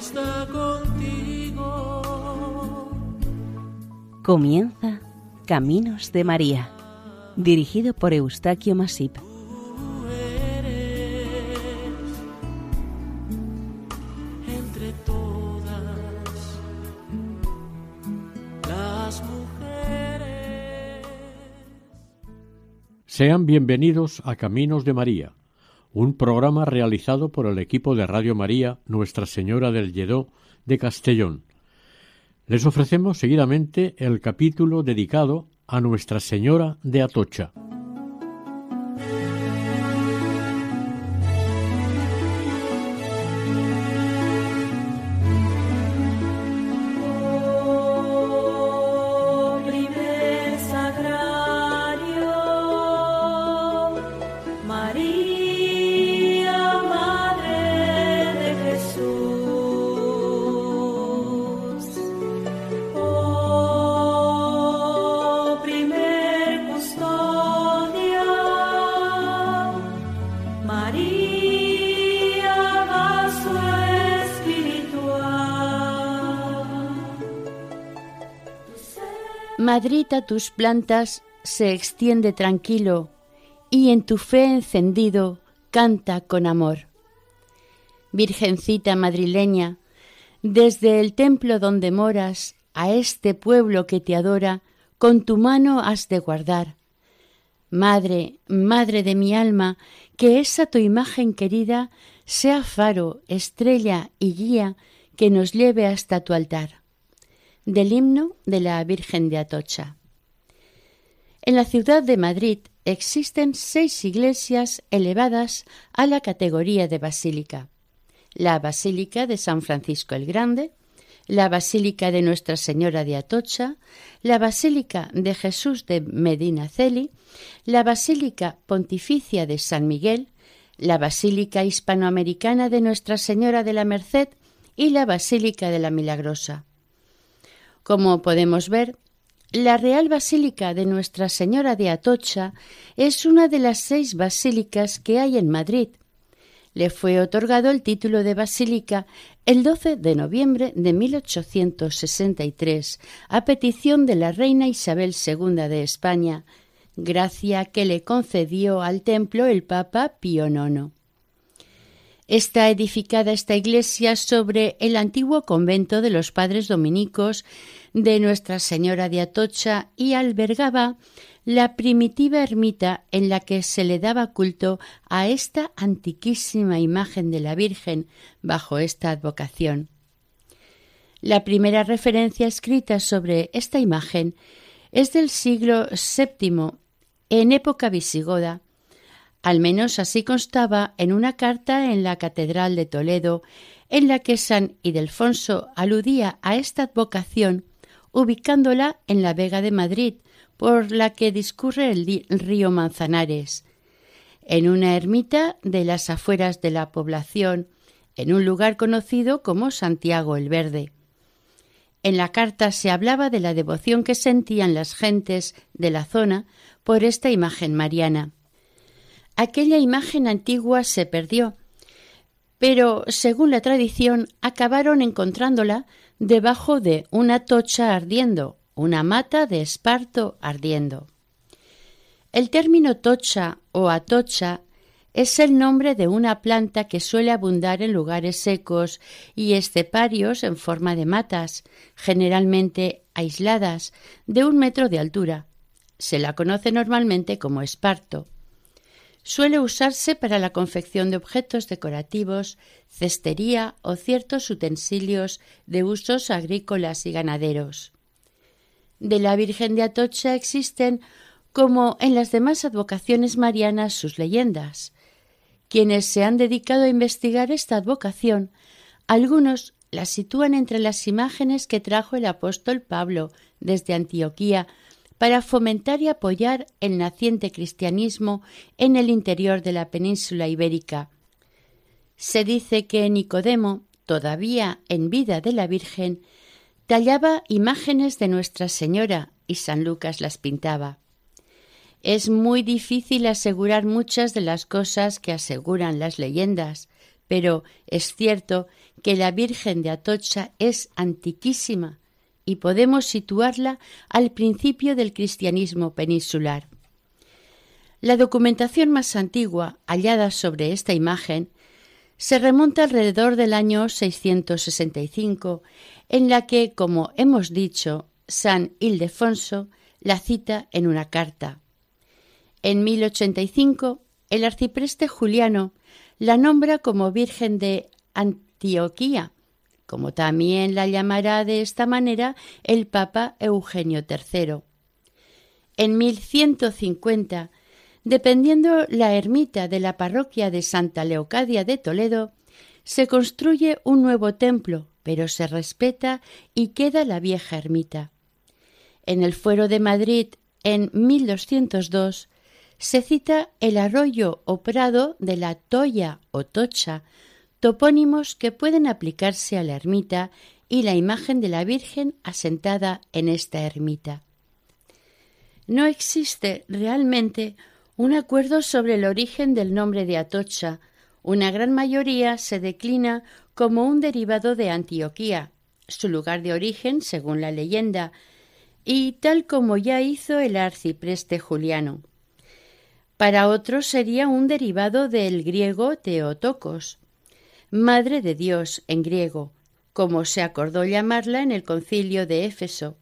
está contigo. Comienza Caminos de María, dirigido por Eustaquio Masip. Tú eres entre todas las mujeres. Sean bienvenidos a Caminos de María, un programa realizado por el equipo de Radio María Nuestra Señora del Lledó de Castellón. Les ofrecemos seguidamente el capítulo dedicado a Nuestra Señora de Atocha. Tus plantas se extiende tranquilo y en tu fe encendido canta con amor. Virgencita madrileña, desde el templo donde moras, a este pueblo que te adora, con tu mano has de guardar. Madre, madre de mi alma, que esa tu imagen querida sea faro, estrella y guía que nos lleve hasta tu altar del himno de la Virgen de Atocha. En la ciudad de Madrid existen seis iglesias elevadas a la categoría de basílica. La Basílica de San Francisco el Grande, la Basílica de Nuestra Señora de Atocha, la Basílica de Jesús de Medinaceli, la Basílica Pontificia de San Miguel, la Basílica Hispanoamericana de Nuestra Señora de la Merced y la Basílica de la Milagrosa. Como podemos ver, la Real Basílica de Nuestra Señora de Atocha es una de las seis basílicas que hay en Madrid. Le fue otorgado el título de basílica el 12 de noviembre de 1863 a petición de la reina Isabel II de España, gracia que le concedió al templo el Papa Pío IX. Está edificada esta iglesia sobre el antiguo convento de los padres dominicos de Nuestra Señora de Atocha y albergaba la primitiva ermita en la que se le daba culto a esta antiquísima imagen de la Virgen bajo esta advocación. La primera referencia escrita sobre esta imagen es del siglo VII, en época visigoda, al menos así constaba en una carta en la Catedral de Toledo, en la que San Ildefonso aludía a esta advocación, ubicándola en la Vega de Madrid, por la que discurre el río Manzanares, en una ermita de las afueras de la población, en un lugar conocido como Santiago el Verde. En la carta se hablaba de la devoción que sentían las gentes de la zona por esta imagen mariana. Aquella imagen antigua se perdió, pero, según la tradición, acabaron encontrándola debajo de una tocha ardiendo, una mata de esparto ardiendo. El término tocha o atocha es el nombre de una planta que suele abundar en lugares secos y esteparios en forma de matas, generalmente aisladas, de un metro de altura. Se la conoce normalmente como esparto. Suele usarse para la confección de objetos decorativos, cestería o ciertos utensilios de usos agrícolas y ganaderos. De la Virgen de Atocha existen, como en las demás advocaciones marianas, sus leyendas. Quienes se han dedicado a investigar esta advocación, algunos la sitúan entre las imágenes que trajo el apóstol Pablo desde Antioquía para fomentar y apoyar el naciente cristianismo en el interior de la península ibérica. Se dice que Nicodemo, todavía en vida de la Virgen, tallaba imágenes de Nuestra Señora y San Lucas las pintaba. Es muy difícil asegurar muchas de las cosas que aseguran las leyendas, pero es cierto que la Virgen de Atocha es antiquísima y podemos situarla al principio del cristianismo peninsular. La documentación más antigua hallada sobre esta imagen se remonta alrededor del año 665, en la que, como hemos dicho, San Ildefonso la cita en una carta. En 1085, el arcipreste Juliano la nombra como Virgen de Antioquía, como también la llamará de esta manera el Papa Eugenio III. En 1150, dependiendo la ermita de la parroquia de Santa Leocadia de Toledo, se construye un nuevo templo, pero se respeta y queda la vieja ermita. En el Fuero de Madrid, en 1202, se cita el arroyo o prado de la Toya o Tocha, topónimos que pueden aplicarse a la ermita y la imagen de la Virgen asentada en esta ermita. No existe realmente un acuerdo sobre el origen del nombre de Atocha. Una gran mayoría se declina como un derivado de Antioquía, su lugar de origen, según la leyenda, y tal como ya hizo el arcipreste Juliano. Para otros sería un derivado del griego Teotocos, Madre de Dios en griego, como se acordó llamarla en el concilio de Éfeso.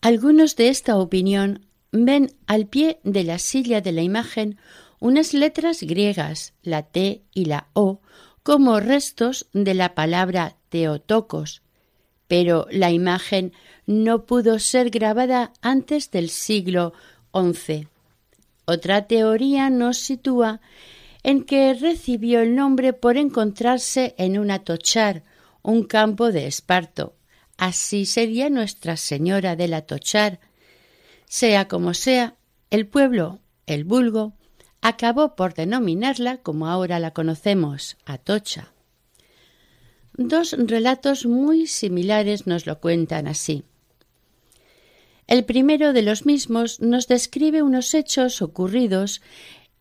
Algunos de esta opinión ven al pie de la silla de la imagen unas letras griegas, la T y la O, como restos de la palabra Teotocos, pero la imagen no pudo ser grabada antes del siglo XI. Otra teoría nos sitúa en que recibió el nombre por encontrarse en un atochar, un campo de esparto. Así sería Nuestra Señora del Atochar. Sea como sea, el pueblo, el vulgo, acabó por denominarla como ahora la conocemos, Atocha. Dos relatos muy similares nos lo cuentan así. El primero de los mismos nos describe unos hechos ocurridos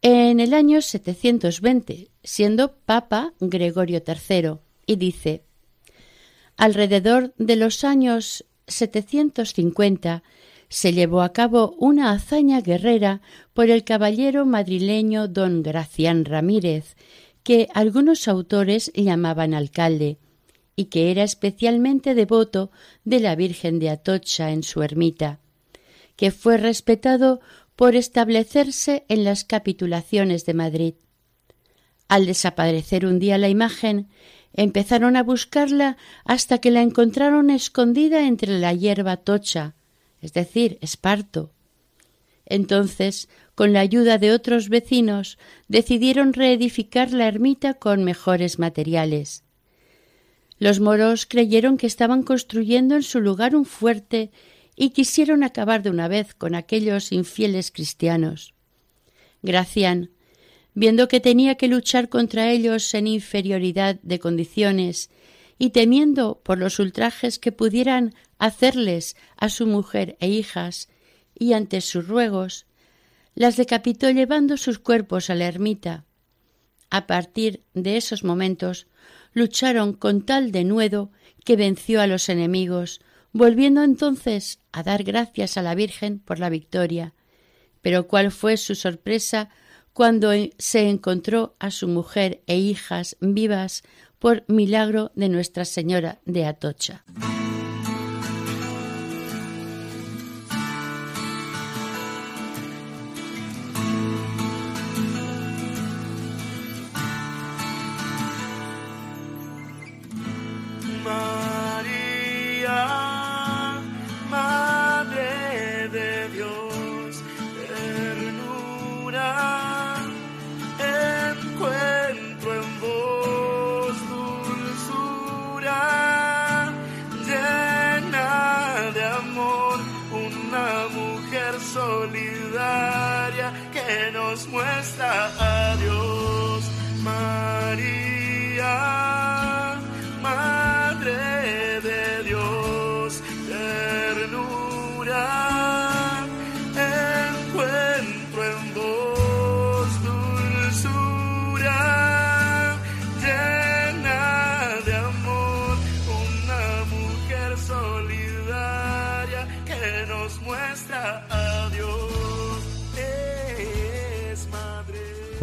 en el año 720, siendo Papa Gregorio III, y dice Alrededor de los años 750 se llevó a cabo una hazaña guerrera por el caballero madrileño don Gracián Ramírez, que algunos autores llamaban alcalde, y que era especialmente devoto de la Virgen de Atocha en su ermita, que fue respetado por establecerse en las capitulaciones de Madrid. Al desaparecer un día la imagen, empezaron a buscarla hasta que la encontraron escondida entre la hierba tocha, es decir, esparto. Entonces, con la ayuda de otros vecinos, decidieron reedificar la ermita con mejores materiales. Los moros creyeron que estaban construyendo en su lugar un fuerte y quisieron acabar de una vez con aquellos infieles cristianos. Gracián, viendo que tenía que luchar contra ellos en inferioridad de condiciones y temiendo por los ultrajes que pudieran hacerles a su mujer e hijas, y ante sus ruegos, las decapitó llevando sus cuerpos a la ermita. A partir de esos momentos lucharon con tal denuedo que venció a los enemigos, volviendo entonces a dar gracias a la Virgen por la victoria. Pero cuál fue su sorpresa cuando se encontró a su mujer e hijas vivas por milagro de Nuestra Señora de Atocha.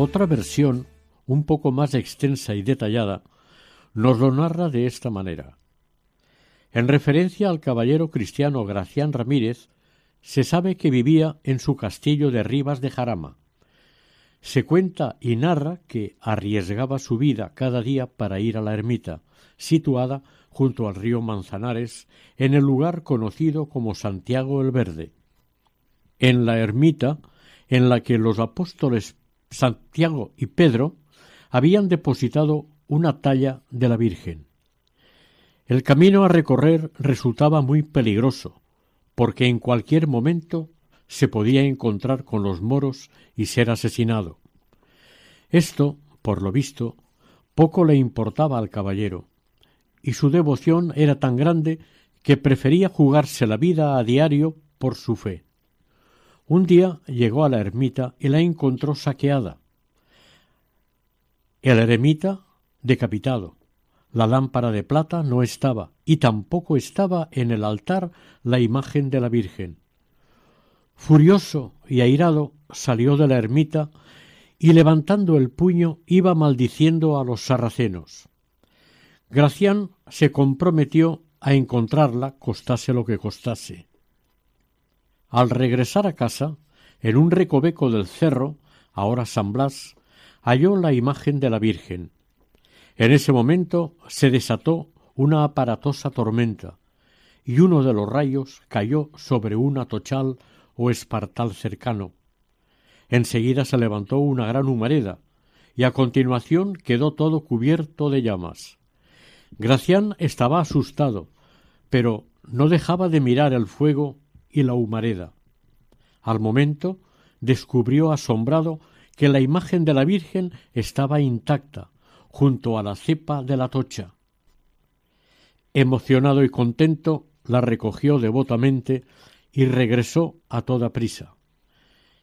Otra versión, un poco más extensa y detallada, nos lo narra de esta manera. En referencia al caballero cristiano Gracián Ramírez, se sabe que vivía en su castillo de Rivas de Jarama. Se cuenta y narra que arriesgaba su vida cada día para ir a la ermita, situada junto al río Manzanares, en el lugar conocido como Santiago el Verde. En la ermita, en la que los apóstoles Santiago y Pedro habían depositado una talla de la Virgen. El camino a recorrer resultaba muy peligroso, porque en cualquier momento se podía encontrar con los moros y ser asesinado. Esto, por lo visto, poco le importaba al caballero, y su devoción era tan grande que prefería jugarse la vida a diario por su fe. Un día llegó a la ermita y la encontró saqueada. El eremita decapitado. La lámpara de plata no estaba, y tampoco estaba en el altar la imagen de la Virgen. Furioso y airado salió de la ermita y levantando el puño iba maldiciendo a los sarracenos. Gracián se comprometió a encontrarla costase lo que costase. Al regresar a casa, en un recoveco del cerro, ahora San Blas, halló la imagen de la Virgen. En ese momento se desató una aparatosa tormenta, y uno de los rayos cayó sobre un atochal o espartal cercano. Enseguida se levantó una gran humareda, y a continuación quedó todo cubierto de llamas. Gracián estaba asustado, pero no dejaba de mirar el fuego y la humareda. Al momento descubrió asombrado que la imagen de la Virgen estaba intacta, junto a la cepa de la tocha. Emocionado y contento, la recogió devotamente y regresó a toda prisa.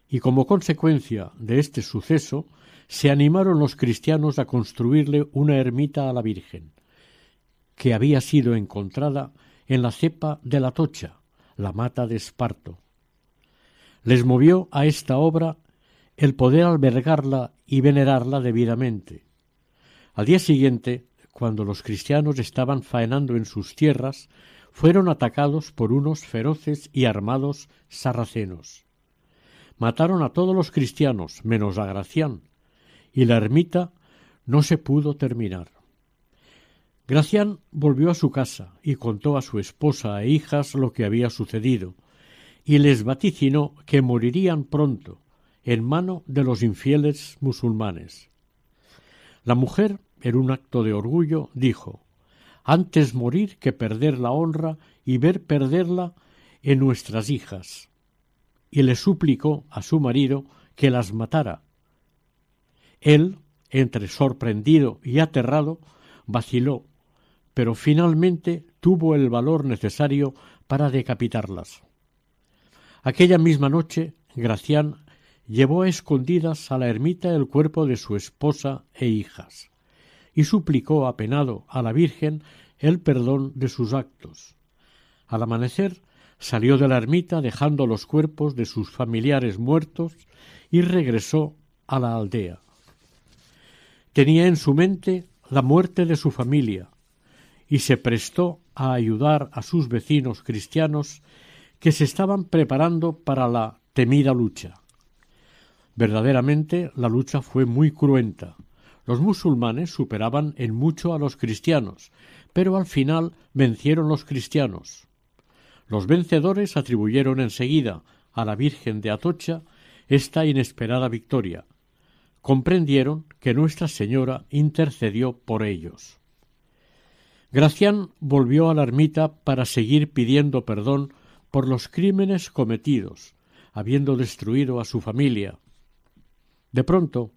Y como consecuencia de este suceso, se animaron los cristianos a construirle una ermita a la Virgen, que había sido encontrada en la cepa de la tocha, la mata de Esparto. Les movió a esta obra el poder albergarla y venerarla debidamente. Al día siguiente, cuando los cristianos estaban faenando en sus tierras, fueron atacados por unos feroces y armados sarracenos. Mataron a todos los cristianos, menos a Gracián, y la ermita no se pudo terminar. Gracián volvió a su casa y contó a su esposa e hijas lo que había sucedido, y les vaticinó que morirían pronto, en mano de los infieles musulmanes. La mujer, en un acto de orgullo, dijo antes morir que perder la honra y ver perderla en nuestras hijas. Y le suplicó a su marido que las matara. Él, entre sorprendido y aterrado, vaciló, pero finalmente tuvo el valor necesario para decapitarlas. Aquella misma noche, Gracián llevó a escondidas a la ermita el cuerpo de su esposa e hijas, y suplicó apenado a la Virgen el perdón de sus actos. Al amanecer salió de la ermita dejando los cuerpos de sus familiares muertos y regresó a la aldea. Tenía en su mente la muerte de su familia y se prestó a ayudar a sus vecinos cristianos que se estaban preparando para la temida lucha. Verdaderamente la lucha fue muy cruenta. Los musulmanes superaban en mucho a los cristianos, pero al final vencieron los cristianos. Los vencedores atribuyeron enseguida a la Virgen de Atocha esta inesperada victoria. Comprendieron que Nuestra Señora intercedió por ellos. Gracián volvió a la ermita para seguir pidiendo perdón por los crímenes cometidos, habiendo destruido a su familia, de pronto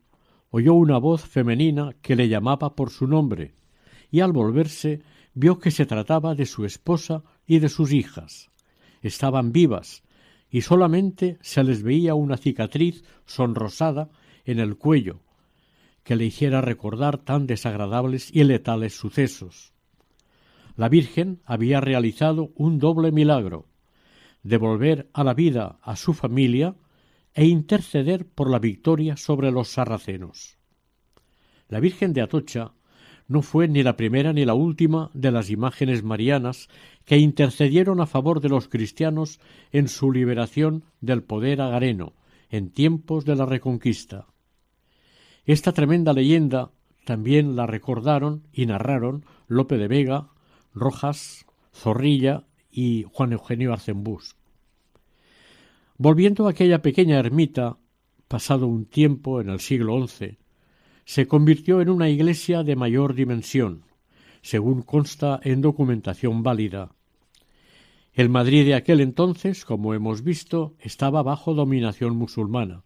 oyó una voz femenina que le llamaba por su nombre, y al volverse vio que se trataba de su esposa y de sus hijas. Estaban vivas, y solamente se les veía una cicatriz sonrosada en el cuello, que le hiciera recordar tan desagradables y letales sucesos. La Virgen había realizado un doble milagro, devolver a la vida a su familia e interceder por la victoria sobre los sarracenos. La Virgen de Atocha no fue ni la primera ni la última de las imágenes marianas que intercedieron a favor de los cristianos en su liberación del poder agareno en tiempos de la Reconquista. Esta tremenda leyenda también la recordaron y narraron Lope de Vega, Rojas, Zorrilla y Juan Eugenio Arcembús. Volviendo a aquella pequeña ermita, pasado un tiempo en el siglo XI, se convirtió en una iglesia de mayor dimensión, según consta en documentación válida. El Madrid de aquel entonces, como hemos visto, estaba bajo dominación musulmana.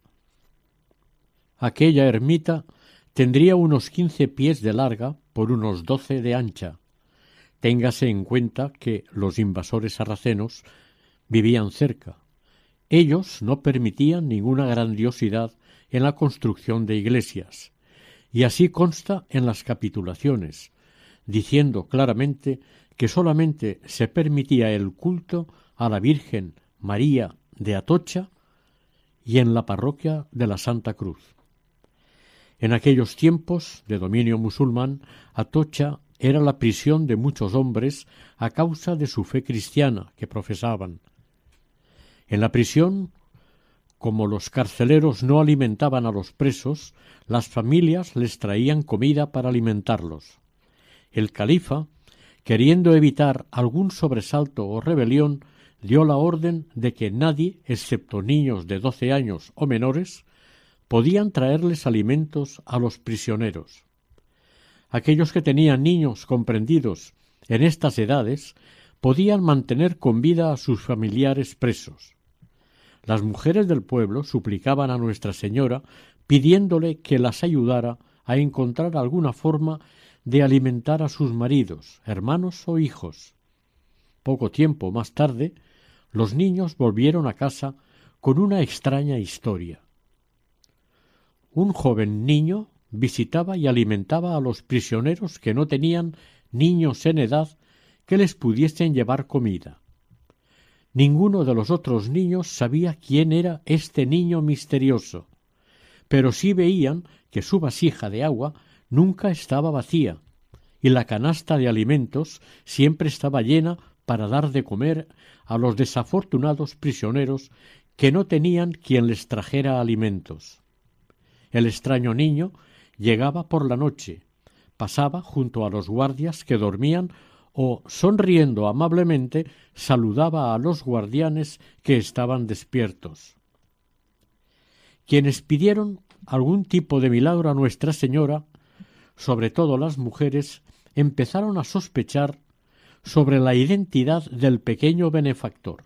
Aquella ermita tendría unos quince pies de larga por unos doce de ancha. Téngase en cuenta que los invasores sarracenos vivían cerca. Ellos no permitían ninguna grandiosidad en la construcción de iglesias, y así consta en las capitulaciones, diciendo claramente que solamente se permitía el culto a la Virgen María de Atocha y en la parroquia de la Santa Cruz. En aquellos tiempos de dominio musulmán, Atocha era la prisión de muchos hombres a causa de su fe cristiana que profesaban. En la prisión como los carceleros no alimentaban a los presos, las familias les traían comida para alimentarlos. El califa, queriendo evitar algún sobresalto o rebelión, dio la orden de que nadie, excepto niños de doce años o menores, podían traerles alimentos a los prisioneros. Aquellos que tenían niños comprendidos en estas edades podían mantener con vida a sus familiares presos. Las mujeres del pueblo suplicaban a Nuestra Señora pidiéndole que las ayudara a encontrar alguna forma de alimentar a sus maridos, hermanos o hijos. Poco tiempo más tarde, los niños volvieron a casa con una extraña historia. Un joven niño visitaba y alimentaba a los prisioneros que no tenían niños en edad que les pudiesen llevar comida. Ninguno de los otros niños sabía quién era este niño misterioso, pero sí veían que su vasija de agua nunca estaba vacía, y la canasta de alimentos siempre estaba llena para dar de comer a los desafortunados prisioneros que no tenían quien les trajera alimentos. El extraño niño llegaba por la noche, pasaba junto a los guardias que dormían o, sonriendo amablemente, saludaba a los guardianes que estaban despiertos. Quienes pidieron algún tipo de milagro a Nuestra Señora, sobre todo las mujeres, empezaron a sospechar sobre la identidad del pequeño benefactor.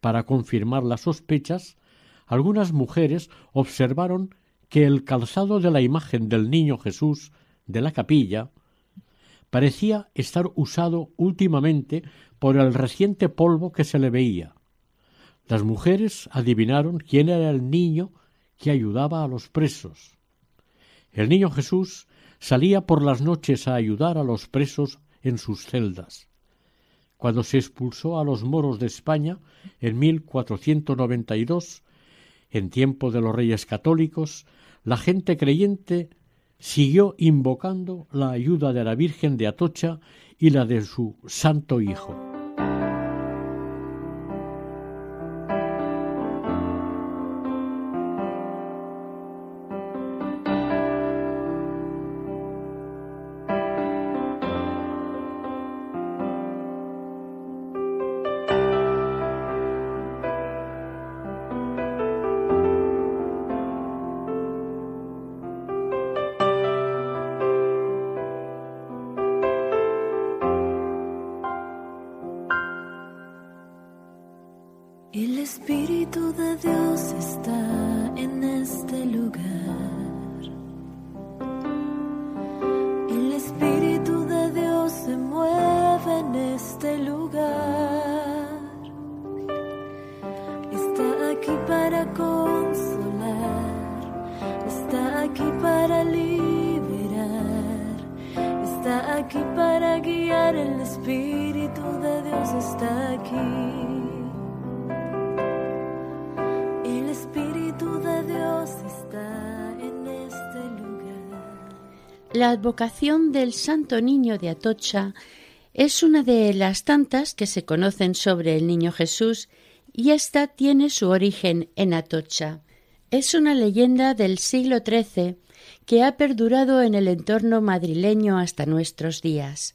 Para confirmar las sospechas, algunas mujeres observaron que el calzado de la imagen del niño Jesús de la capilla parecía estar usado últimamente por el reciente polvo que se le veía. Las mujeres adivinaron quién era el niño que ayudaba a los presos. El niño Jesús salía por las noches a ayudar a los presos en sus celdas. Cuando se expulsó a los moros de España en 1492, en tiempo de los reyes católicos, la gente creyente siguió invocando la ayuda de la Virgen de Atocha y la de su Santo Hijo. el Espíritu de Dios está aquí. El Espíritu de Dios está en este lugar. La advocación del Santo Niño de Atocha es una de las tantas que se conocen sobre el Niño Jesús y esta tiene su origen en Atocha. Es una leyenda del siglo XIII que ha perdurado en el entorno madrileño hasta nuestros días.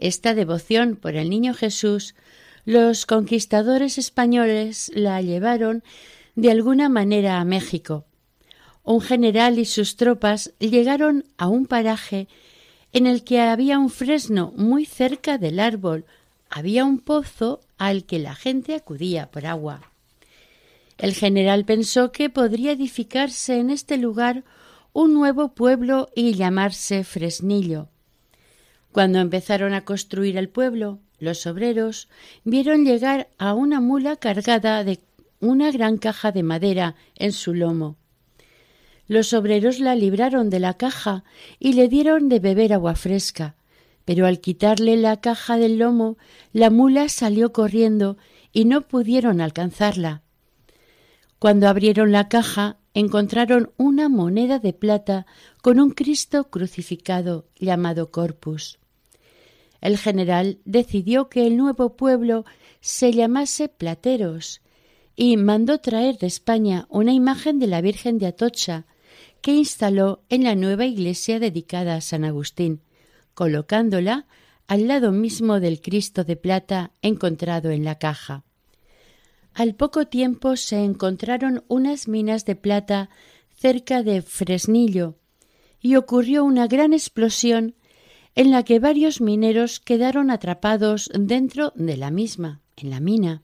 Esta devoción por el Niño Jesús los conquistadores españoles la llevaron de alguna manera a México. Un general y sus tropas llegaron a un paraje en el que había un fresno muy cerca del árbol, había un pozo al que la gente acudía por agua. El general pensó que podría edificarse en este lugar un nuevo pueblo y llamarse Fresnillo. Cuando empezaron a construir el pueblo, los obreros vieron llegar a una mula cargada de una gran caja de madera en su lomo. Los obreros la libraron de la caja y le dieron de beber agua fresca, pero al quitarle la caja del lomo, la mula salió corriendo y no pudieron alcanzarla. Cuando abrieron la caja, encontraron una moneda de plata con un Cristo crucificado llamado Corpus. El general decidió que el nuevo pueblo se llamase Plateros y mandó traer de España una imagen de la Virgen de Atocha que instaló en la nueva iglesia dedicada a San Agustín, colocándola al lado mismo del Cristo de plata encontrado en la caja. Al poco tiempo se encontraron unas minas de plata cerca de Fresnillo y ocurrió una gran explosión en la que varios mineros quedaron atrapados dentro de la misma, en la mina.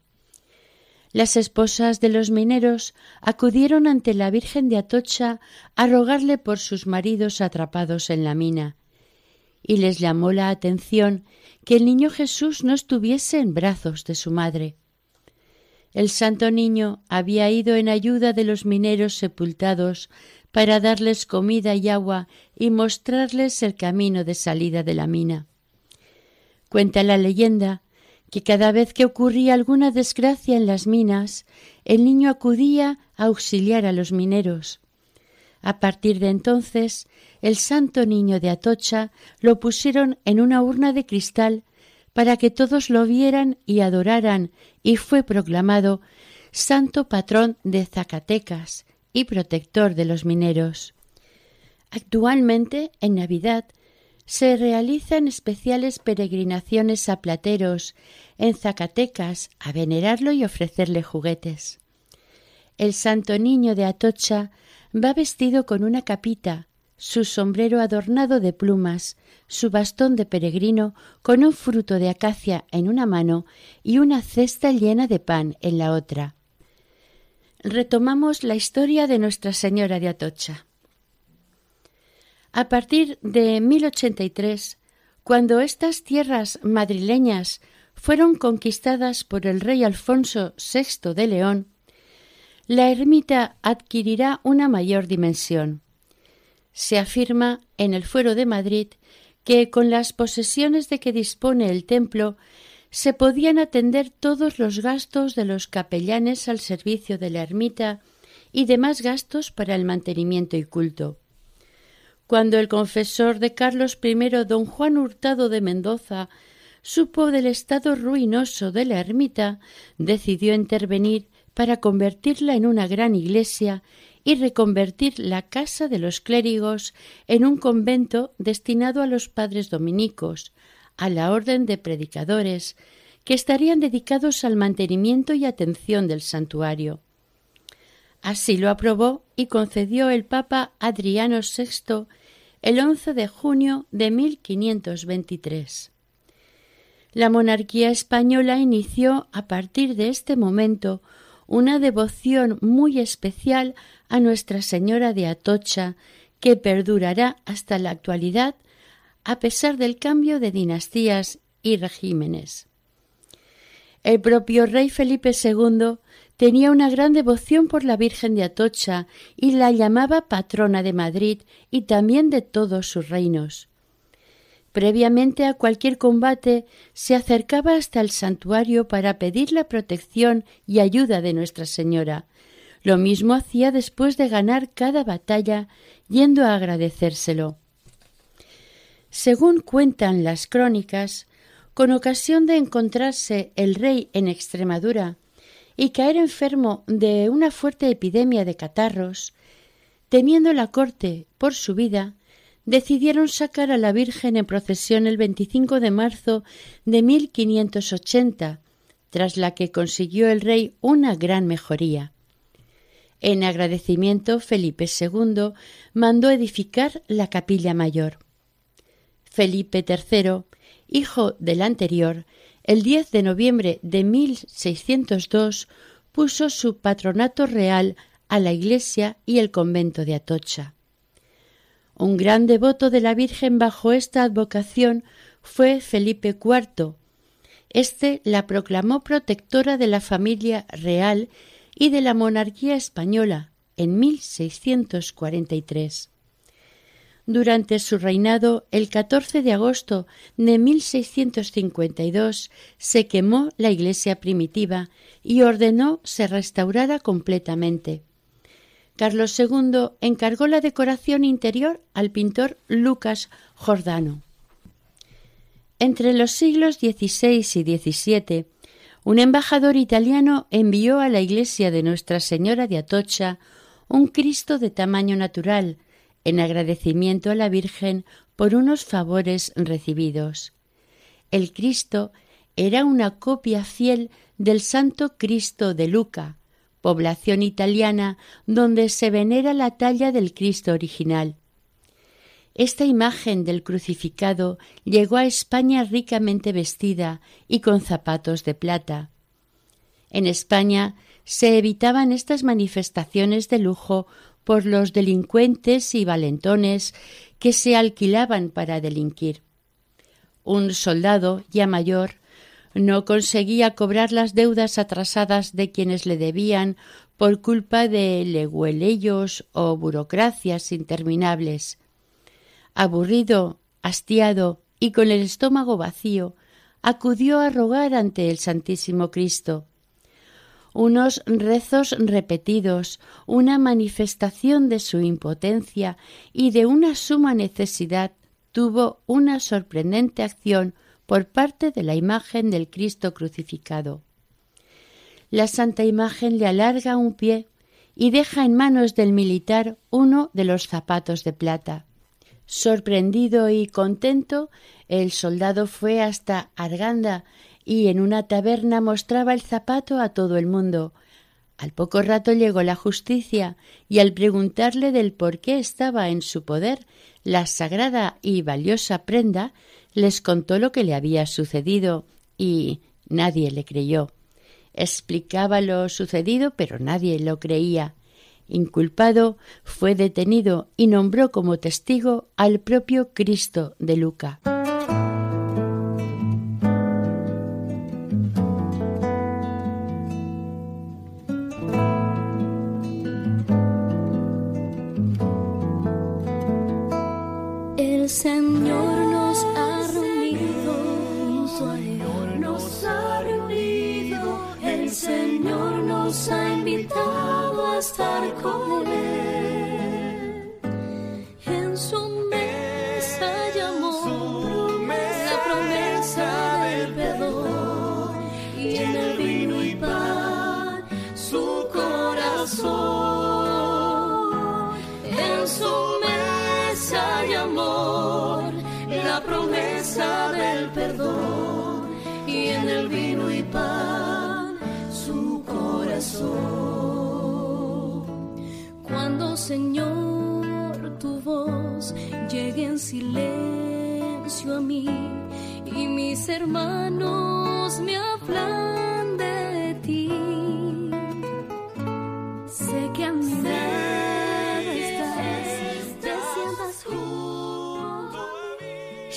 Las esposas de los mineros acudieron ante la Virgen de Atocha a rogarle por sus maridos atrapados en la mina, y les llamó la atención que el niño Jesús no estuviese en brazos de su madre. El santo niño había ido en ayuda de los mineros sepultados para darles comida y agua y mostrarles el camino de salida de la mina. Cuenta la leyenda que cada vez que ocurría alguna desgracia en las minas, el niño acudía a auxiliar a los mineros. A partir de entonces, el santo niño de Atocha lo pusieron en una urna de cristal para que todos lo vieran y adoraran, y fue proclamado santo patrón de Zacatecas, y protector de los mineros. Actualmente, en Navidad, se realizan especiales peregrinaciones a plateros en Zacatecas a venerarlo y ofrecerle juguetes. El Santo Niño de Atocha va vestido con una capita, su sombrero adornado de plumas, su bastón de peregrino con un fruto de acacia en una mano y una cesta llena de pan en la otra retomamos la historia de Nuestra Señora de Atocha. A partir de 1083, cuando estas tierras madrileñas fueron conquistadas por el rey Alfonso VI de León, la ermita adquirirá una mayor dimensión. Se afirma en el Fuero de Madrid que con las posesiones de que dispone el templo se podían atender todos los gastos de los capellanes al servicio de la ermita y demás gastos para el mantenimiento y culto. Cuando el confesor de Carlos I, don Juan Hurtado de Mendoza, supo del estado ruinoso de la ermita, decidió intervenir para convertirla en una gran iglesia y reconvertir la casa de los clérigos en un convento destinado a los padres dominicos, a la orden de predicadores que estarían dedicados al mantenimiento y atención del santuario. Así lo aprobó y concedió el Papa Adriano VI el 11 de junio de 1523. La monarquía española inició a partir de este momento una devoción muy especial a Nuestra Señora de Atocha que perdurará hasta la actualidad a pesar del cambio de dinastías y regímenes. El propio rey Felipe II tenía una gran devoción por la Virgen de Atocha y la llamaba patrona de Madrid y también de todos sus reinos. Previamente a cualquier combate se acercaba hasta el santuario para pedir la protección y ayuda de Nuestra Señora. Lo mismo hacía después de ganar cada batalla, yendo a agradecérselo. Según cuentan las crónicas, con ocasión de encontrarse el rey en Extremadura y caer enfermo de una fuerte epidemia de catarros, temiendo la corte por su vida, decidieron sacar a la Virgen en procesión el 25 de marzo de 1580, tras la que consiguió el rey una gran mejoría. En agradecimiento, Felipe II mandó edificar la capilla mayor. Felipe III, hijo del anterior, el 10 de noviembre de 1602 puso su patronato real a la iglesia y el convento de Atocha. Un gran devoto de la Virgen bajo esta advocación fue Felipe IV. Este la proclamó protectora de la familia real y de la monarquía española en 1643. Durante su reinado, el 14 de agosto de 1652, se quemó la iglesia primitiva y ordenó se restaurara completamente. Carlos II encargó la decoración interior al pintor Lucas Jordano. Entre los siglos XVI y XVII, un embajador italiano envió a la iglesia de Nuestra Señora de Atocha un Cristo de tamaño natural, en agradecimiento a la Virgen por unos favores recibidos. El Cristo era una copia fiel del Santo Cristo de Luca, población italiana donde se venera la talla del Cristo original. Esta imagen del crucificado llegó a España ricamente vestida y con zapatos de plata. En España se evitaban estas manifestaciones de lujo por los delincuentes y valentones que se alquilaban para delinquir. Un soldado ya mayor no conseguía cobrar las deudas atrasadas de quienes le debían por culpa de legueleyos o burocracias interminables. Aburrido, hastiado y con el estómago vacío, acudió a rogar ante el Santísimo Cristo. Unos rezos repetidos, una manifestación de su impotencia y de una suma necesidad tuvo una sorprendente acción por parte de la imagen del Cristo crucificado. La santa imagen le alarga un pie y deja en manos del militar uno de los zapatos de plata. Sorprendido y contento, el soldado fue hasta Arganda y en una taberna mostraba el zapato a todo el mundo. Al poco rato llegó la justicia y al preguntarle del por qué estaba en su poder la sagrada y valiosa prenda, les contó lo que le había sucedido y nadie le creyó. Explicaba lo sucedido, pero nadie lo creía. Inculpado, fue detenido y nombró como testigo al propio Cristo de Luca.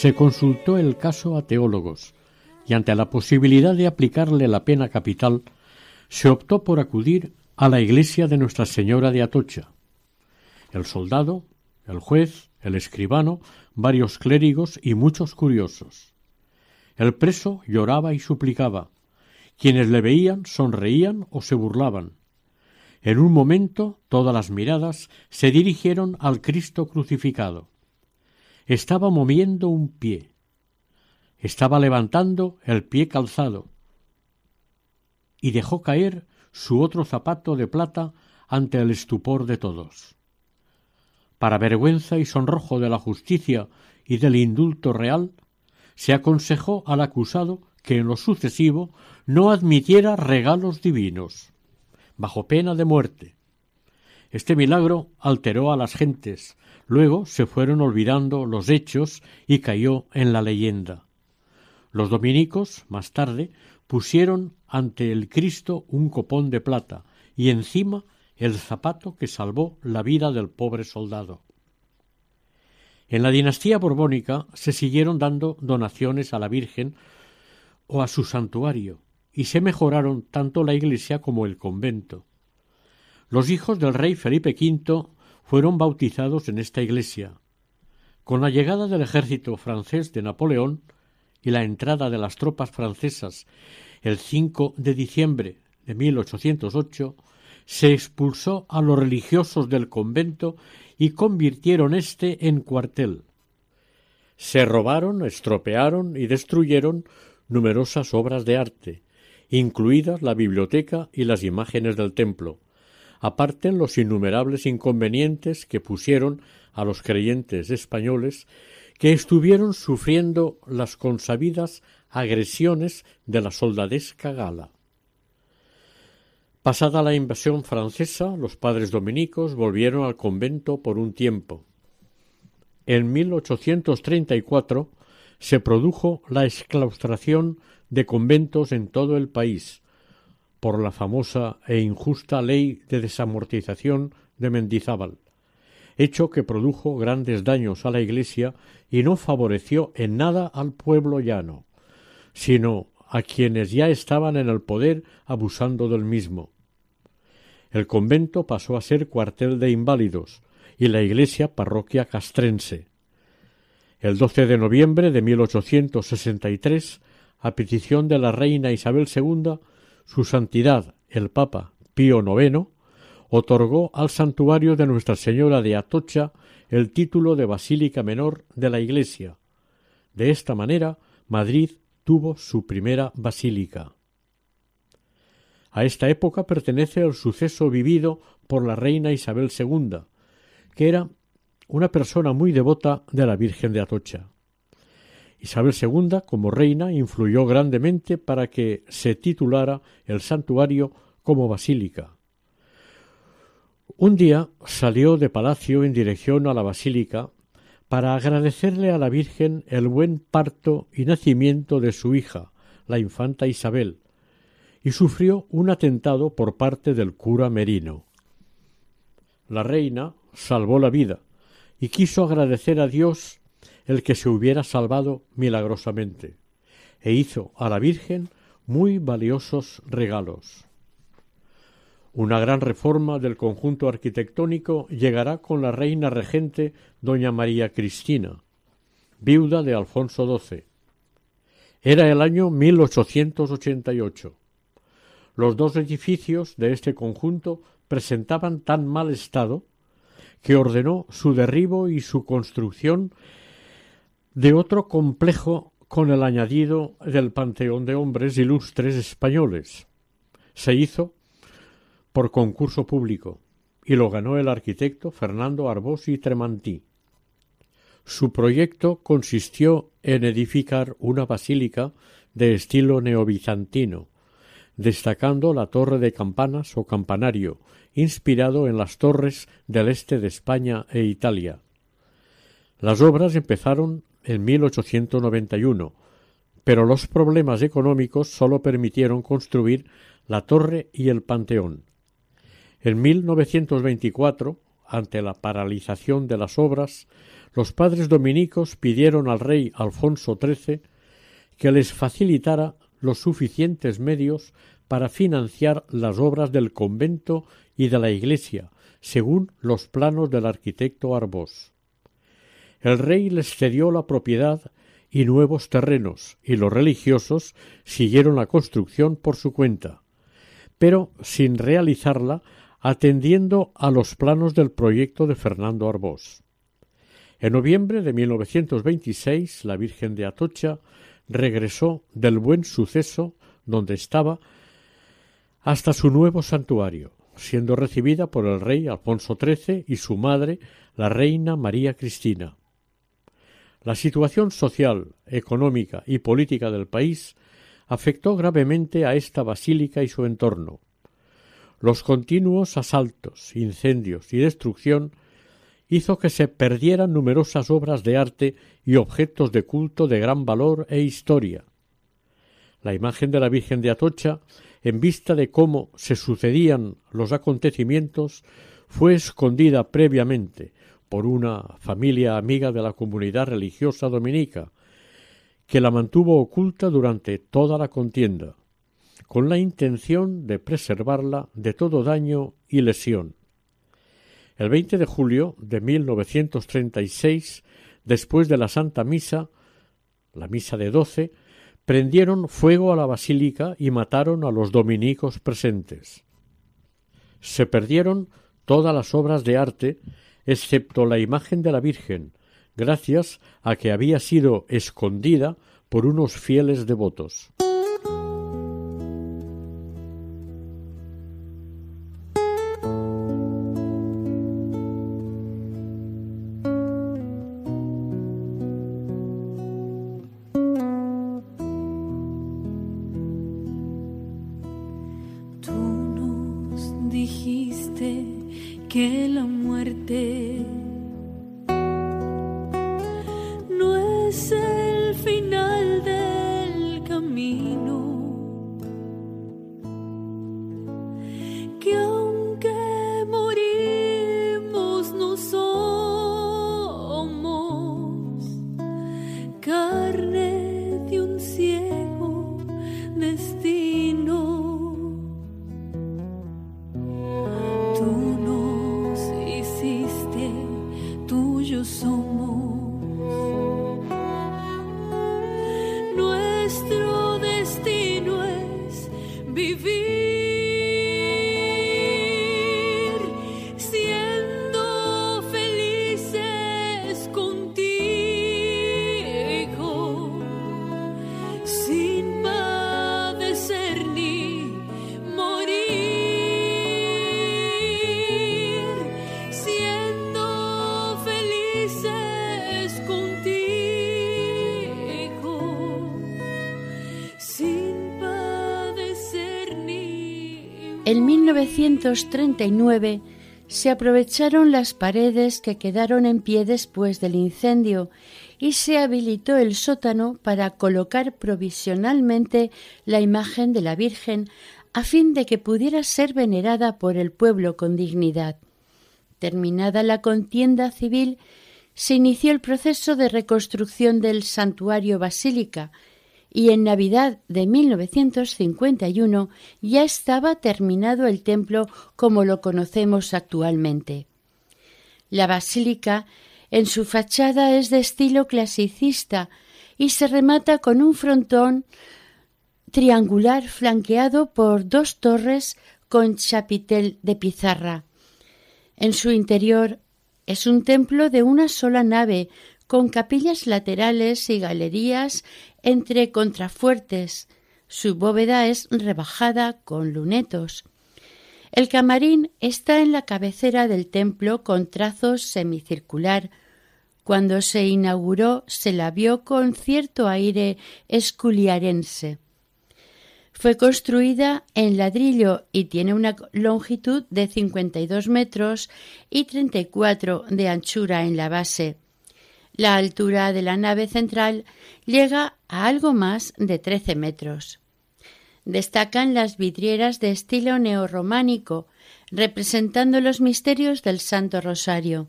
Se consultó el caso a teólogos y ante la posibilidad de aplicarle la pena capital, se optó por acudir a la iglesia de Nuestra Señora de Atocha. El soldado, el juez, el escribano, varios clérigos y muchos curiosos. El preso lloraba y suplicaba. Quienes le veían sonreían o se burlaban. En un momento todas las miradas se dirigieron al Cristo crucificado. Estaba moviendo un pie. Estaba levantando el pie calzado. Y dejó caer su otro zapato de plata ante el estupor de todos. Para vergüenza y sonrojo de la justicia y del indulto real, se aconsejó al acusado que en lo sucesivo no admitiera regalos divinos, bajo pena de muerte. Este milagro alteró a las gentes, luego se fueron olvidando los hechos y cayó en la leyenda. Los dominicos, más tarde, pusieron ante el Cristo un copón de plata y encima el zapato que salvó la vida del pobre soldado. En la dinastía borbónica se siguieron dando donaciones a la Virgen o a su santuario, y se mejoraron tanto la iglesia como el convento. Los hijos del rey Felipe V fueron bautizados en esta iglesia. Con la llegada del ejército francés de Napoleón y la entrada de las tropas francesas el 5 de diciembre de 1808, se expulsó a los religiosos del convento y convirtieron éste en cuartel. Se robaron, estropearon y destruyeron numerosas obras de arte, incluidas la biblioteca y las imágenes del templo, aparte los innumerables inconvenientes que pusieron a los creyentes españoles que estuvieron sufriendo las consabidas agresiones de la soldadesca gala. Pasada la invasión francesa, los padres dominicos volvieron al convento por un tiempo. En 1834 se produjo la exclaustración de conventos en todo el país por la famosa e injusta ley de desamortización de Mendizábal, hecho que produjo grandes daños a la Iglesia y no favoreció en nada al pueblo llano, sino a quienes ya estaban en el poder abusando del mismo. El convento pasó a ser cuartel de inválidos y la iglesia parroquia castrense. El 12 de noviembre de 1863, a petición de la reina Isabel II, su santidad el Papa Pío IX otorgó al santuario de Nuestra Señora de Atocha el título de Basílica Menor de la Iglesia. De esta manera, Madrid tuvo su primera basílica. A esta época pertenece el suceso vivido por la reina Isabel II, que era una persona muy devota de la Virgen de Atocha. Isabel II, como reina, influyó grandemente para que se titulara el santuario como basílica. Un día salió de palacio en dirección a la basílica para agradecerle a la Virgen el buen parto y nacimiento de su hija, la infanta Isabel, y sufrió un atentado por parte del cura Merino. La reina salvó la vida y quiso agradecer a Dios el que se hubiera salvado milagrosamente, e hizo a la Virgen muy valiosos regalos. Una gran reforma del conjunto arquitectónico llegará con la reina regente doña María Cristina, viuda de Alfonso XII. Era el año 1888. Los dos edificios de este conjunto presentaban tan mal estado que ordenó su derribo y su construcción de otro complejo con el añadido del panteón de hombres ilustres españoles. Se hizo por concurso público y lo ganó el arquitecto Fernando Arbós y Tremantí. Su proyecto consistió en edificar una basílica de estilo neobizantino, destacando la torre de campanas o campanario, inspirado en las torres del este de España e Italia. Las obras empezaron en 1891, pero los problemas económicos sólo permitieron construir la torre y el panteón. En 1924, ante la paralización de las obras, los padres dominicos pidieron al rey Alfonso XIII que les facilitara los suficientes medios para financiar las obras del convento y de la iglesia, según los planos del arquitecto Arbós. El rey les cedió la propiedad y nuevos terrenos, y los religiosos siguieron la construcción por su cuenta, pero sin realizarla atendiendo a los planos del proyecto de Fernando Arbós. En noviembre de 1926, la Virgen de Atocha regresó del buen suceso donde estaba hasta su nuevo santuario, siendo recibida por el rey Alfonso XIII y su madre, la reina María Cristina. La situación social, económica y política del país afectó gravemente a esta basílica y su entorno. Los continuos asaltos, incendios y destrucción hizo que se perdieran numerosas obras de arte y objetos de culto de gran valor e historia. La imagen de la Virgen de Atocha, en vista de cómo se sucedían los acontecimientos, fue escondida previamente por una familia amiga de la comunidad religiosa dominica, que la mantuvo oculta durante toda la contienda, con la intención de preservarla de todo daño y lesión. El 20 de julio de 1936, después de la Santa Misa, la Misa de doce, prendieron fuego a la basílica y mataron a los dominicos presentes. Se perdieron todas las obras de arte, excepto la imagen de la Virgen, gracias a que había sido escondida por unos fieles devotos. Dijiste que la muerte no es el final del camino, 1939 se aprovecharon las paredes que quedaron en pie después del incendio y se habilitó el sótano para colocar provisionalmente la imagen de la Virgen a fin de que pudiera ser venerada por el pueblo con dignidad. Terminada la contienda civil, se inició el proceso de reconstrucción del santuario basílica y en Navidad de 1951 ya estaba terminado el templo como lo conocemos actualmente. La basílica en su fachada es de estilo clasicista y se remata con un frontón triangular flanqueado por dos torres con chapitel de pizarra. En su interior es un templo de una sola nave con capillas laterales y galerías entre contrafuertes. Su bóveda es rebajada con lunetos. El camarín está en la cabecera del templo con trazos semicircular. Cuando se inauguró se la vio con cierto aire esculiarense. Fue construida en ladrillo y tiene una longitud de 52 metros y 34 de anchura en la base. La altura de la nave central llega a algo más de 13 metros. Destacan las vidrieras de estilo neorrománico, representando los misterios del Santo Rosario.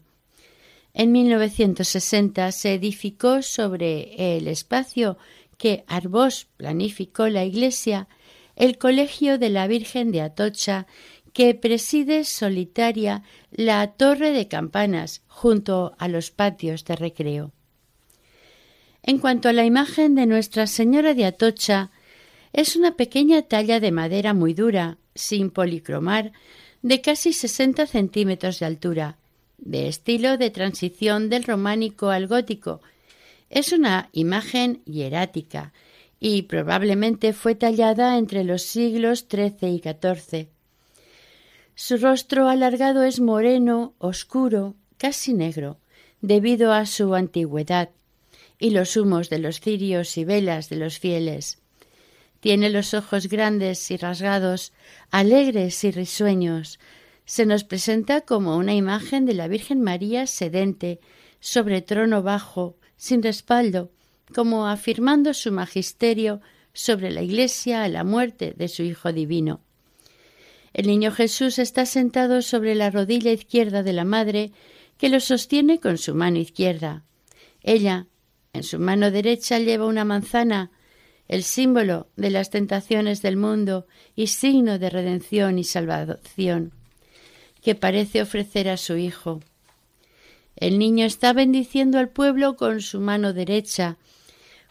En 1960 se edificó sobre el espacio que Arbós planificó la iglesia el Colegio de la Virgen de Atocha, que preside solitaria la torre de campanas junto a los patios de recreo. En cuanto a la imagen de Nuestra Señora de Atocha, es una pequeña talla de madera muy dura, sin policromar, de casi 60 centímetros de altura, de estilo de transición del románico al gótico. Es una imagen hierática y probablemente fue tallada entre los siglos XIII y XIV. Su rostro alargado es moreno, oscuro, casi negro, debido a su antigüedad y los humos de los cirios y velas de los fieles. Tiene los ojos grandes y rasgados, alegres y risueños. Se nos presenta como una imagen de la Virgen María sedente, sobre trono bajo, sin respaldo, como afirmando su magisterio sobre la Iglesia a la muerte de su Hijo Divino. El niño Jesús está sentado sobre la rodilla izquierda de la Madre, que lo sostiene con su mano izquierda. Ella, en su mano derecha, lleva una manzana, el símbolo de las tentaciones del mundo y signo de redención y salvación, que parece ofrecer a su Hijo. El niño está bendiciendo al pueblo con su mano derecha,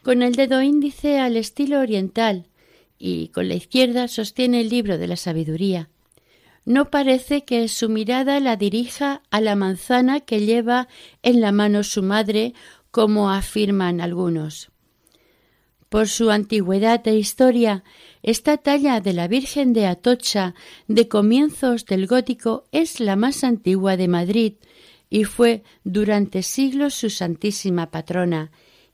con el dedo índice al estilo oriental, y con la izquierda sostiene el libro de la sabiduría. No parece que su mirada la dirija a la manzana que lleva en la mano su madre, como afirman algunos. Por su antigüedad e historia, esta talla de la Virgen de Atocha de comienzos del gótico es la más antigua de Madrid y fue durante siglos su santísima patrona,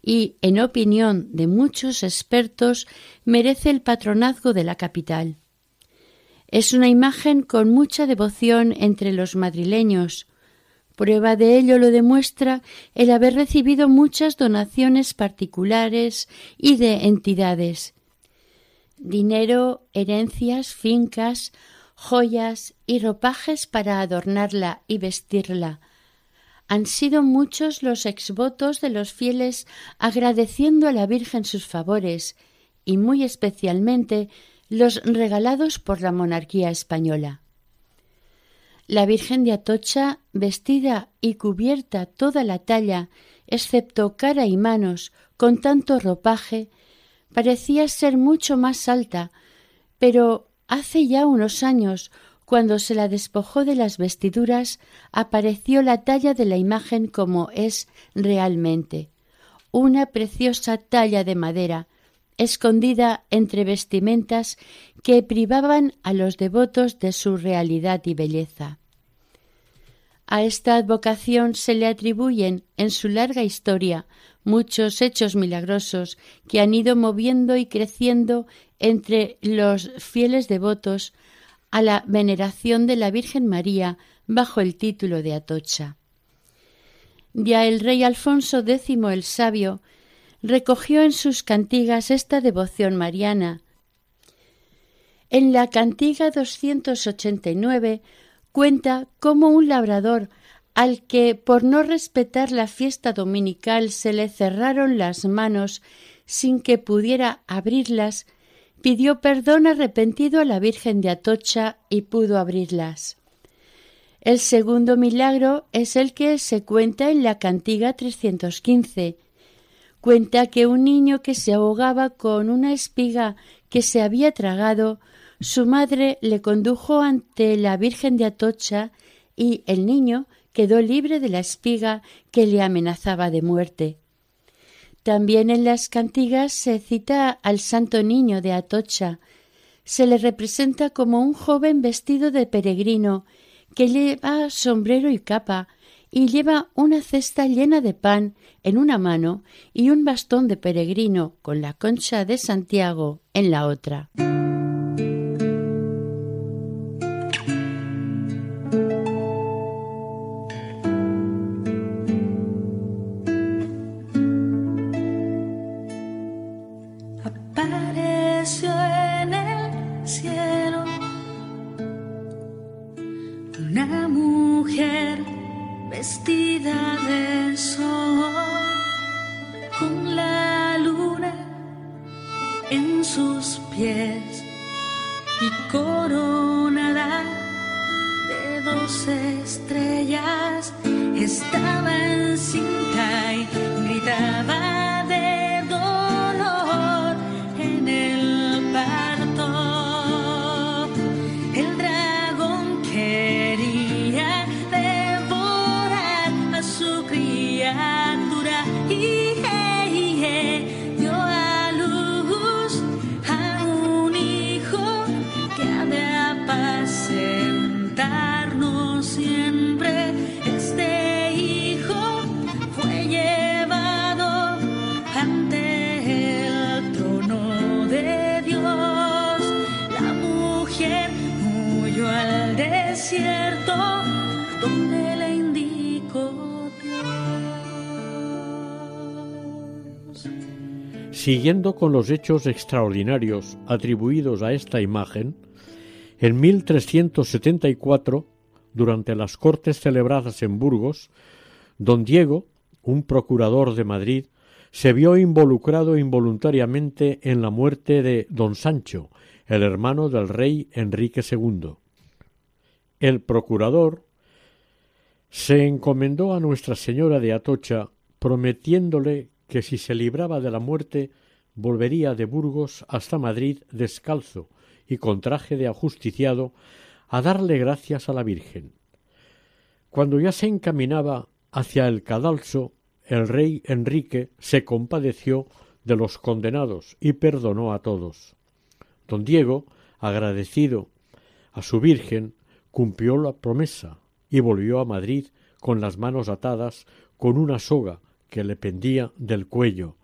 y, en opinión de muchos expertos, merece el patronazgo de la capital. Es una imagen con mucha devoción entre los madrileños. Prueba de ello lo demuestra el haber recibido muchas donaciones particulares y de entidades. Dinero, herencias, fincas, joyas y ropajes para adornarla y vestirla, han sido muchos los exvotos de los fieles agradeciendo a la Virgen sus favores, y muy especialmente los regalados por la monarquía española. La Virgen de Atocha, vestida y cubierta toda la talla, excepto cara y manos, con tanto ropaje, parecía ser mucho más alta, pero hace ya unos años cuando se la despojó de las vestiduras, apareció la talla de la imagen como es realmente, una preciosa talla de madera, escondida entre vestimentas que privaban a los devotos de su realidad y belleza. A esta advocación se le atribuyen en su larga historia muchos hechos milagrosos que han ido moviendo y creciendo entre los fieles devotos a la veneración de la Virgen María bajo el título de Atocha. Ya el rey Alfonso X el Sabio recogió en sus cantigas esta devoción mariana. En la cantiga 289 cuenta cómo un labrador al que por no respetar la fiesta dominical se le cerraron las manos sin que pudiera abrirlas, pidió perdón arrepentido a la Virgen de Atocha y pudo abrirlas. El segundo milagro es el que se cuenta en la cantiga 315. Cuenta que un niño que se ahogaba con una espiga que se había tragado, su madre le condujo ante la Virgen de Atocha y el niño quedó libre de la espiga que le amenazaba de muerte. También en las cantigas se cita al Santo Niño de Atocha. Se le representa como un joven vestido de peregrino que lleva sombrero y capa y lleva una cesta llena de pan en una mano y un bastón de peregrino con la concha de Santiago en la otra. Siguiendo con los hechos extraordinarios atribuidos a esta imagen, en 1374, durante las cortes celebradas en Burgos, don Diego, un procurador de Madrid, se vio involucrado involuntariamente en la muerte de don Sancho, el hermano del rey Enrique II. El procurador se encomendó a Nuestra Señora de Atocha, prometiéndole que si se libraba de la muerte volvería de Burgos hasta Madrid descalzo y con traje de ajusticiado a darle gracias a la Virgen. Cuando ya se encaminaba hacia el cadalso, el rey Enrique se compadeció de los condenados y perdonó a todos. Don Diego, agradecido a su Virgen, cumplió la promesa y volvió a Madrid con las manos atadas con una soga que le pendía del cuello.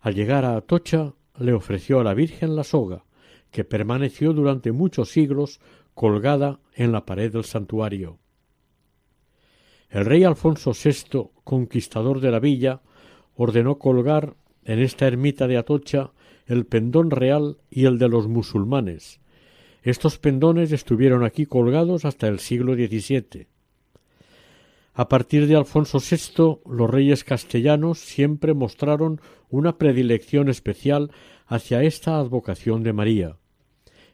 Al llegar a Atocha le ofreció a la Virgen la soga, que permaneció durante muchos siglos colgada en la pared del santuario. El rey Alfonso VI, conquistador de la villa, ordenó colgar en esta ermita de Atocha el pendón real y el de los musulmanes. Estos pendones estuvieron aquí colgados hasta el siglo XVII. A partir de Alfonso VI, los reyes castellanos siempre mostraron una predilección especial hacia esta advocación de María.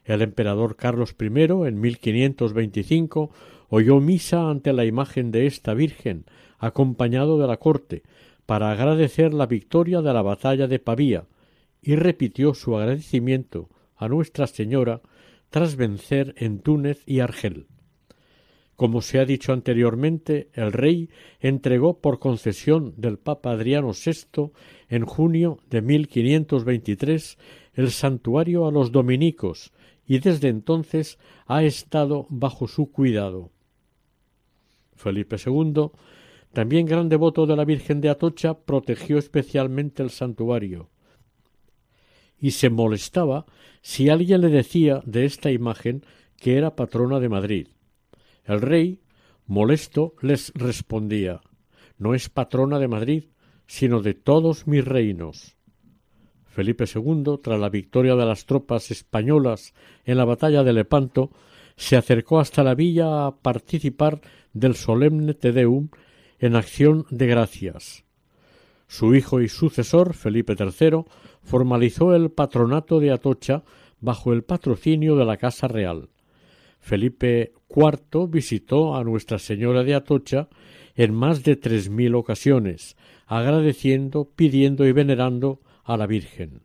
El emperador Carlos I, en 1525, oyó misa ante la imagen de esta Virgen, acompañado de la corte, para agradecer la victoria de la batalla de Pavía, y repitió su agradecimiento a Nuestra Señora tras vencer en Túnez y Argel. Como se ha dicho anteriormente, el rey entregó por concesión del Papa Adriano VI en junio de 1523 el santuario a los dominicos y desde entonces ha estado bajo su cuidado. Felipe II, también gran devoto de la Virgen de Atocha, protegió especialmente el santuario y se molestaba si alguien le decía de esta imagen que era patrona de Madrid. El rey, molesto, les respondía No es patrona de Madrid, sino de todos mis reinos. Felipe II, tras la victoria de las tropas españolas en la batalla de Lepanto, se acercó hasta la villa a participar del solemne Te Deum en acción de gracias. Su hijo y sucesor, Felipe III, formalizó el patronato de Atocha bajo el patrocinio de la Casa Real. Felipe IV visitó a Nuestra Señora de Atocha en más de tres mil ocasiones, agradeciendo, pidiendo y venerando a la Virgen.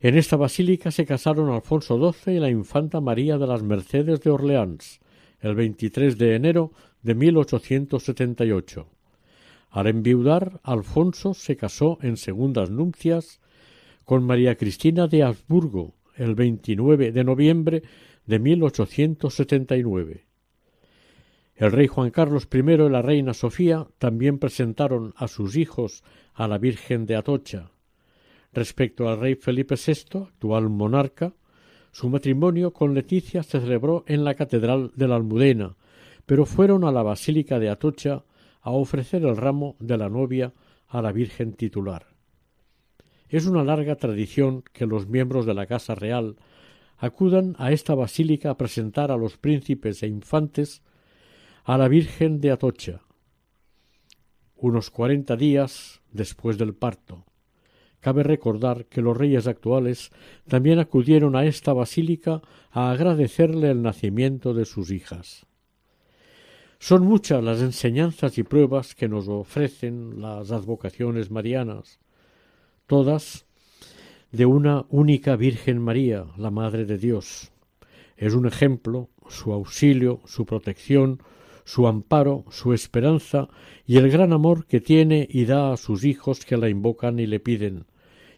En esta basílica se casaron Alfonso XII y la infanta María de las Mercedes de Orleans, el 23 de enero de 1878. Al enviudar, Alfonso se casó en segundas nupcias con María Cristina de Habsburgo el 29 de noviembre de 1879. El rey Juan Carlos I y la reina Sofía también presentaron a sus hijos a la Virgen de Atocha. Respecto al rey Felipe VI, actual monarca, su matrimonio con Leticia se celebró en la Catedral de la Almudena, pero fueron a la Basílica de Atocha a ofrecer el ramo de la novia a la Virgen titular. Es una larga tradición que los miembros de la Casa Real acudan a esta basílica a presentar a los príncipes e infantes a la Virgen de Atocha, unos cuarenta días después del parto. Cabe recordar que los reyes actuales también acudieron a esta basílica a agradecerle el nacimiento de sus hijas. Son muchas las enseñanzas y pruebas que nos ofrecen las advocaciones marianas, todas de una única Virgen María, la Madre de Dios. Es un ejemplo su auxilio, su protección, su amparo, su esperanza y el gran amor que tiene y da a sus hijos que la invocan y le piden,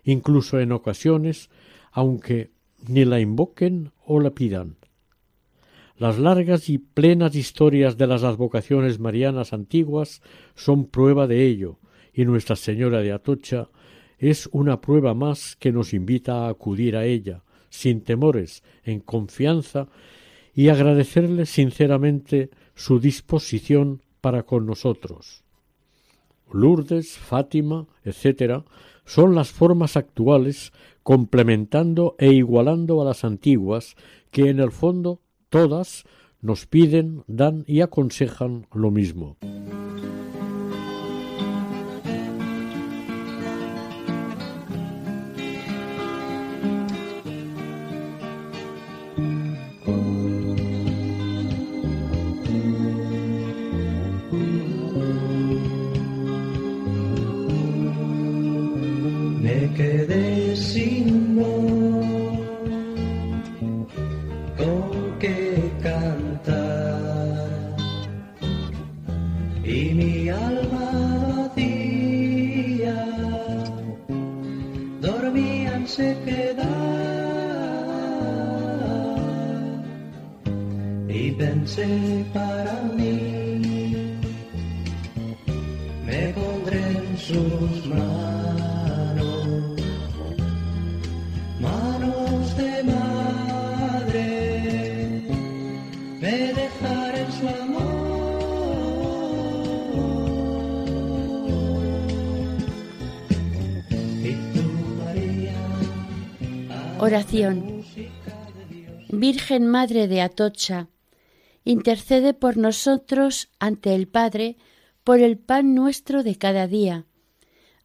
incluso en ocasiones, aunque ni la invoquen o la pidan. Las largas y plenas historias de las advocaciones marianas antiguas son prueba de ello, y Nuestra Señora de Atocha es una prueba más que nos invita a acudir a ella, sin temores, en confianza, y agradecerle sinceramente su disposición para con nosotros. Lourdes, Fátima, etc., son las formas actuales complementando e igualando a las antiguas que en el fondo todas nos piden, dan y aconsejan lo mismo. Pensé para mí me pondré en sus manos, manos de madre, me dejaré en su amor. Y tú, María, Oración. Virgen Madre de Atocha, intercede por nosotros ante el Padre por el pan nuestro de cada día,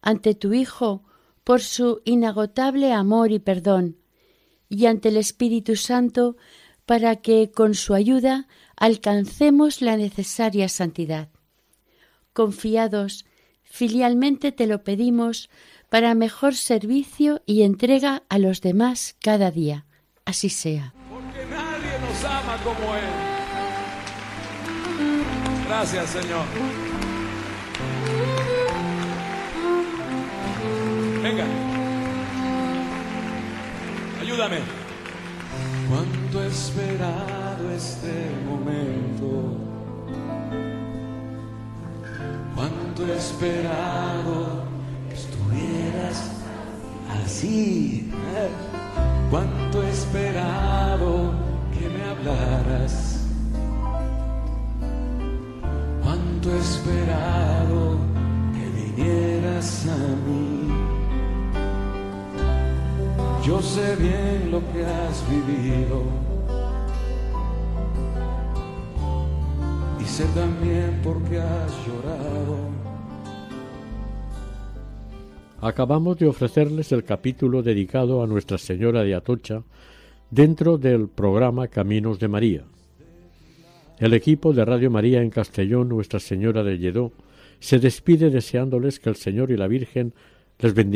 ante tu Hijo por su inagotable amor y perdón, y ante el Espíritu Santo para que con su ayuda alcancemos la necesaria santidad. Confiados, filialmente te lo pedimos para mejor servicio y entrega a los demás cada día. Así sea. Porque nadie nos ama como Él. Gracias, Señor. Venga. Ayúdame. Cuánto he esperado este momento. Cuánto he esperado que estuvieras así. ¿eh? Cuánto he esperado que me hablaras. He esperado que vinieras a mí. Yo sé bien lo que has vivido. Y sé también por qué has llorado. Acabamos de ofrecerles el capítulo dedicado a Nuestra Señora de Atocha dentro del programa Caminos de María. El equipo de Radio María en Castellón, Nuestra Señora de Lledó, se despide deseándoles que el Señor y la Virgen les bendiga.